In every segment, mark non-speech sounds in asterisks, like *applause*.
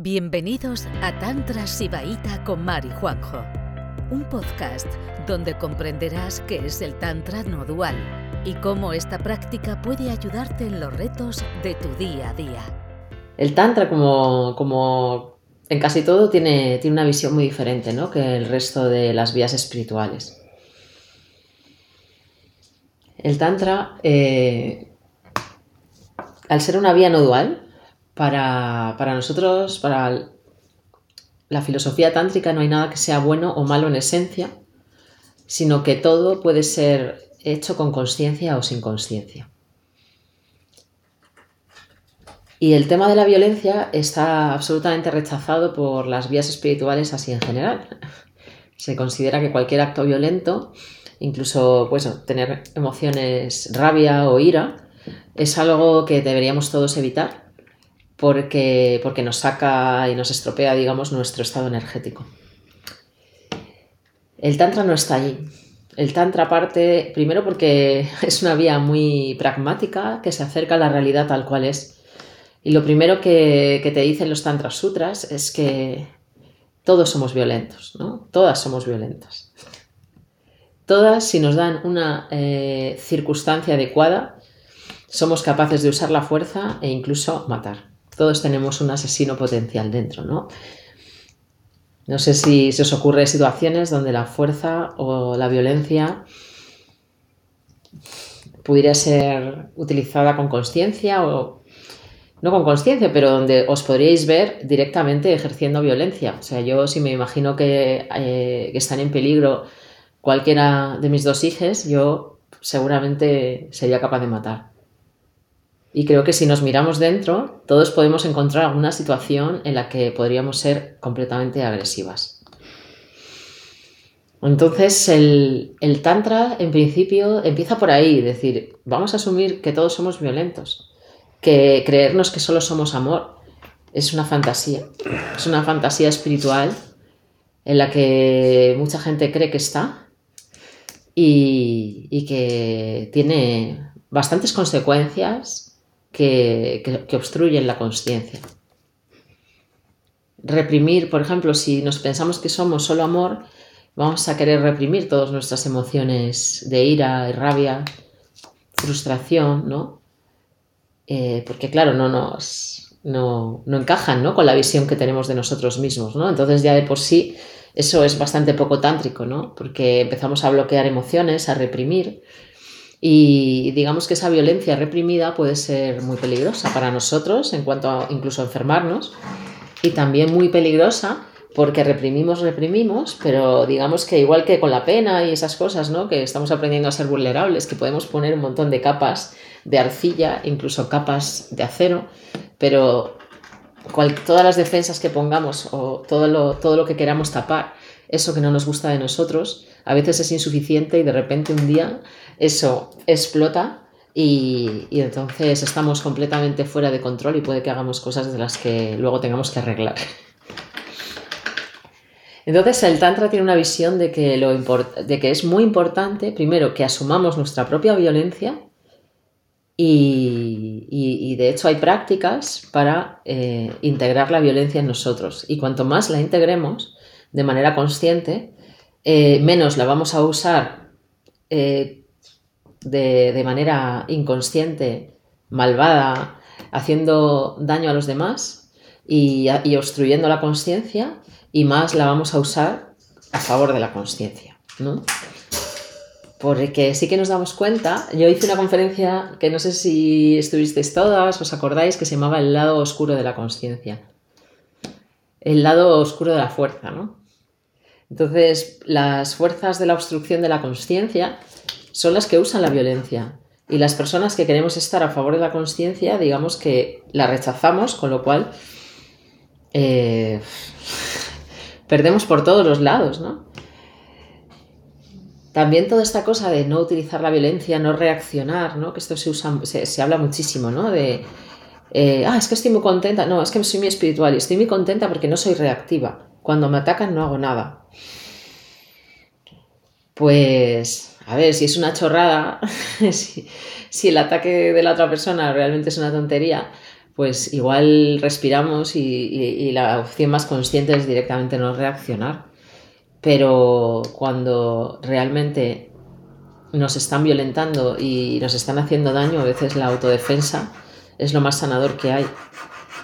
Bienvenidos a Tantra Sibaíta con Mari Juanjo, un podcast donde comprenderás qué es el Tantra no dual y cómo esta práctica puede ayudarte en los retos de tu día a día. El Tantra, como, en casi todo, tiene, tiene una visión muy diferente ¿no? que el resto de las vías espirituales. El Tantra, eh, al ser una vía no dual, para, nosotros, para la filosofía tántrica, no hay nada que sea bueno o malo en esencia, sino que todo puede ser hecho con conciencia o sin conciencia. Y el tema de la violencia está absolutamente rechazado por las vías espirituales así en general. *laughs* Se considera que cualquier acto violento, incluso pues, tener emociones rabia o ira, es algo que deberíamos todos evitar porque, porque nos saca y nos estropea, digamos, nuestro estado energético. El Tantra no está allí. El Tantra parte, primero porque *laughs* es una vía muy pragmática que se acerca a la realidad tal cual es. Y lo primero que, te dicen los Tantra Sutras es que todos somos violentos, ¿no? Todas somos violentas. Todas, si nos dan una eh, circunstancia adecuada, somos capaces de usar la fuerza e incluso matar todos tenemos un asesino potencial dentro, ¿no? No sé si se os ocurre situaciones donde la fuerza o la violencia pudiera ser utilizada con conciencia o no con conciencia, pero donde os podríais ver directamente ejerciendo violencia. O sea, yo si me imagino que, eh, que están en peligro cualquiera de mis dos hijos, yo seguramente sería capaz de matar. Y creo que si nos miramos dentro, todos podemos encontrar alguna situación en la que podríamos ser completamente agresivas. Entonces, el, Tantra, en principio, empieza por ahí, decir, vamos a asumir que todos somos violentos, que creernos que solo somos amor es una fantasía, es una fantasía espiritual en la que mucha gente cree que está y, y que tiene bastantes consecuencias que, obstruyen la conciencia. Reprimir, por ejemplo, si nos pensamos que somos solo amor, vamos a querer reprimir todas nuestras emociones de ira, rabia, frustración, ¿no? Eh, porque claro, no nos no, encajan ¿no? con la visión que tenemos de nosotros mismos, ¿no? Entonces ya de por sí eso es bastante poco tántrico, ¿no? Porque empezamos a bloquear emociones, a reprimir, y digamos que esa violencia reprimida puede ser muy peligrosa para nosotros en cuanto a incluso enfermarnos y también muy peligrosa porque reprimimos, reprimimos, pero digamos que igual que con la pena y esas cosas, ¿no? Que estamos aprendiendo a ser vulnerables, que podemos poner un montón de capas de arcilla, incluso capas de acero, pero todas las defensas que pongamos o todo lo, todo lo que queramos tapar, eso que no nos gusta de nosotros, a veces es insuficiente y de repente un día eso explota y, entonces estamos completamente fuera de control y puede que hagamos cosas de las que luego tengamos que arreglar. Entonces el Tantra tiene una visión de que, es muy importante, primero, que asumamos nuestra propia violencia y, de hecho hay prácticas para eh, integrar la violencia en nosotros. Y cuanto más la integremos de manera consciente, eh, menos la vamos a usar eh, de, manera inconsciente, malvada, haciendo daño a los demás y, obstruyendo la conciencia, y más la vamos a usar a favor de la conciencia. ¿no? Porque sí que nos damos cuenta, yo hice una conferencia que no sé si estuvisteis todas, os acordáis, que se llamaba El lado oscuro de la conciencia. El lado oscuro de la fuerza, ¿no? Entonces, las fuerzas de la obstrucción de la conciencia son las que usan la violencia. Y las personas que queremos estar a favor de la conciencia, digamos que la rechazamos, con lo cual eh, *laughs* perdemos por todos los lados, ¿no? También toda esta cosa de no utilizar la violencia, no reaccionar, ¿no? Que esto se usa, se, habla muchísimo, ¿no? De, eh, ah, es que estoy muy contenta. No, es que soy muy espiritual y estoy muy contenta porque no soy reactiva. Cuando me atacan no hago nada. Pues, a ver, si es una chorrada, *laughs* si, el ataque de la otra persona realmente es una tontería, pues igual respiramos y, la opción más consciente es directamente no reaccionar. Pero cuando realmente nos están violentando y nos están haciendo daño, a veces la autodefensa es lo más sanador que hay.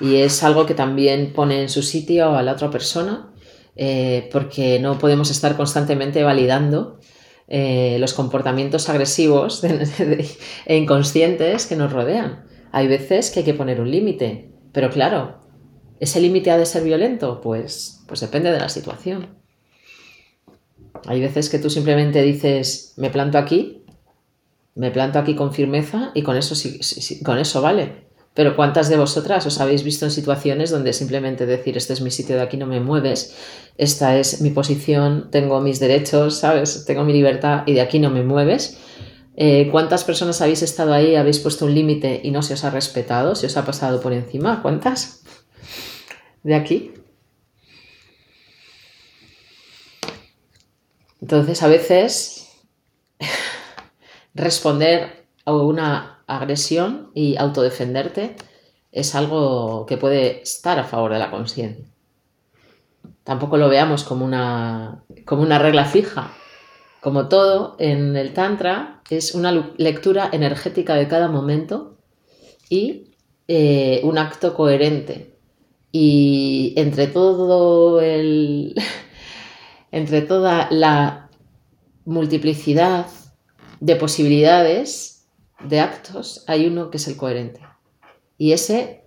Y es algo que también pone en su sitio a la otra persona, eh, porque no podemos estar constantemente validando eh, los comportamientos agresivos *laughs* e inconscientes que nos rodean. Hay veces que hay que poner un límite, pero claro, ¿ese límite ha de ser violento? Pues, pues depende de la situación. Hay veces que tú simplemente dices, me planto aquí, me planto aquí con firmeza y con eso, con eso vale. Pero ¿cuántas de vosotras os habéis visto en situaciones donde simplemente decir, este es mi sitio de aquí, no me mueves, esta es mi posición, tengo mis derechos, ¿sabes? Tengo mi libertad y de aquí no me mueves? Eh, ¿Cuántas personas habéis estado ahí, habéis puesto un límite y no se os ha respetado, se os ha pasado por encima? ¿Cuántas? ¿De aquí? Entonces, a veces *laughs* responder a una agresión y autodefenderte es algo que puede estar a favor de la conciencia. Tampoco lo veamos como una, como una regla fija, como todo, en el Tantra es una lectura energética de cada momento y eh, un acto coherente. Y entre todo el. *laughs* entre toda la multiplicidad de posibilidades de actos, hay uno que es el coherente. Y ese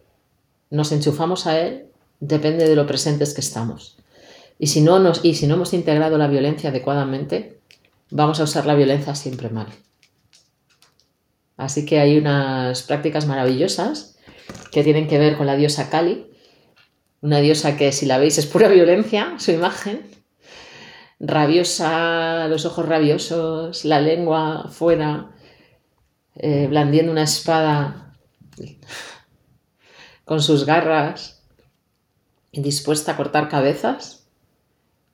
nos enchufamos a él, depende de lo presentes que estamos. Y si no, nos, y si no hemos integrado la violencia adecuadamente, vamos a usar la violencia siempre mal. Así que hay unas prácticas maravillosas que tienen que ver con la diosa Kali, una diosa que si la veis es pura violencia, su imagen, rabiosa, los ojos rabiosos, la lengua fuera, eh, blandiendo una espada con sus garras y dispuesta a cortar cabezas,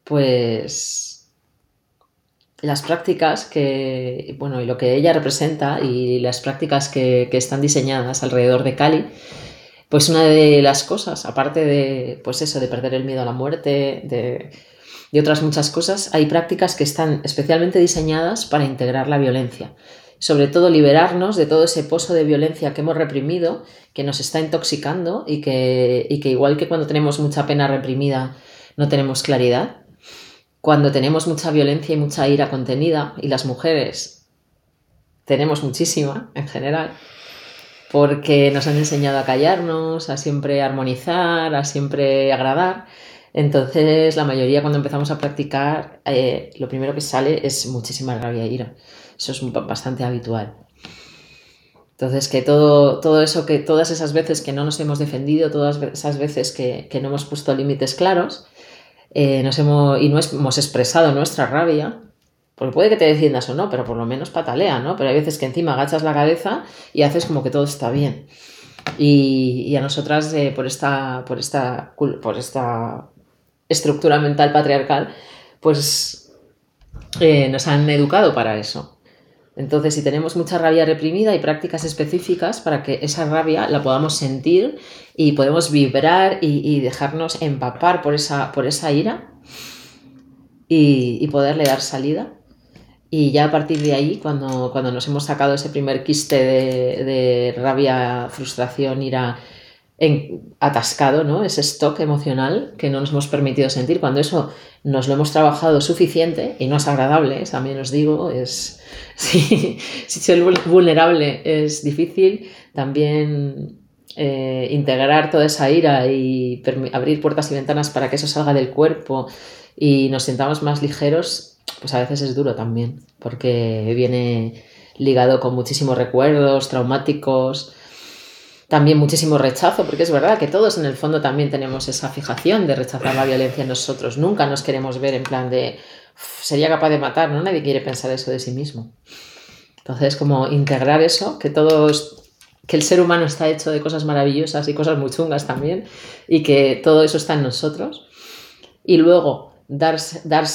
pues las prácticas que, bueno, y lo que ella representa y las prácticas que, están diseñadas alrededor de Cali, pues una de las cosas, aparte de, pues eso, de perder el miedo a la muerte, de, de otras muchas cosas, hay prácticas que están especialmente diseñadas para integrar la violencia. Sobre todo liberarnos de todo ese pozo de violencia que hemos reprimido, que nos está intoxicando y que, y que igual que cuando tenemos mucha pena reprimida no tenemos claridad, cuando tenemos mucha violencia y mucha ira contenida, y las mujeres tenemos muchísima en general, porque nos han enseñado a callarnos, a siempre armonizar, a siempre agradar. Entonces, la mayoría cuando empezamos a practicar, eh, lo primero que sale es muchísima rabia e ira. Eso es bastante habitual. Entonces, que todo, todo eso, que todas esas veces que no nos hemos defendido, todas esas veces que, que no hemos puesto límites claros, eh, nos hemos, y no hemos expresado nuestra rabia, porque puede que te defiendas o no, pero por lo menos patalea, ¿no? Pero hay veces que encima agachas la cabeza y haces como que todo está bien. Y, a nosotras, eh, por, esta, por, esta, por esta estructura mental patriarcal, pues eh, nos han educado para eso. Entonces, si tenemos mucha rabia reprimida, hay prácticas específicas para que esa rabia la podamos sentir y podemos vibrar y, dejarnos empapar por esa, por esa ira y, poderle dar salida. Y ya a partir de ahí, cuando, cuando nos hemos sacado ese primer quiste de, de rabia, frustración, ira atascado, ¿no? Ese stock emocional que no nos hemos permitido sentir. Cuando eso nos lo hemos trabajado suficiente y no es agradable, también os digo, es *laughs* si, si ser vulnerable es difícil, también eh, integrar toda esa ira y abrir puertas y ventanas para que eso salga del cuerpo y nos sintamos más ligeros, pues a veces es duro también, porque viene ligado con muchísimos recuerdos traumáticos, también muchísimo rechazo, porque es verdad que todos en el fondo también tenemos esa fijación de rechazar la violencia en nosotros. Nunca nos queremos ver en plan de sería capaz de matar, ¿no? Nadie quiere pensar eso de sí mismo. Entonces, como integrar eso, que todos, que el ser humano está hecho de cosas maravillosas y cosas muy chungas también, y que todo eso está en nosotros. Y luego dar, dar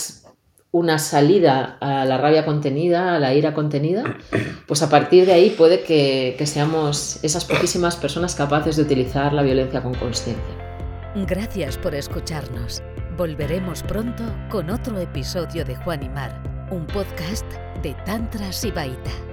una salida a la rabia contenida, a la ira contenida, pues a partir de ahí puede que, que seamos esas poquísimas personas capaces de utilizar la violencia con conciencia. Gracias por escucharnos. Volveremos pronto con otro episodio de Juan y Mar, un podcast de Tantra Sibaita.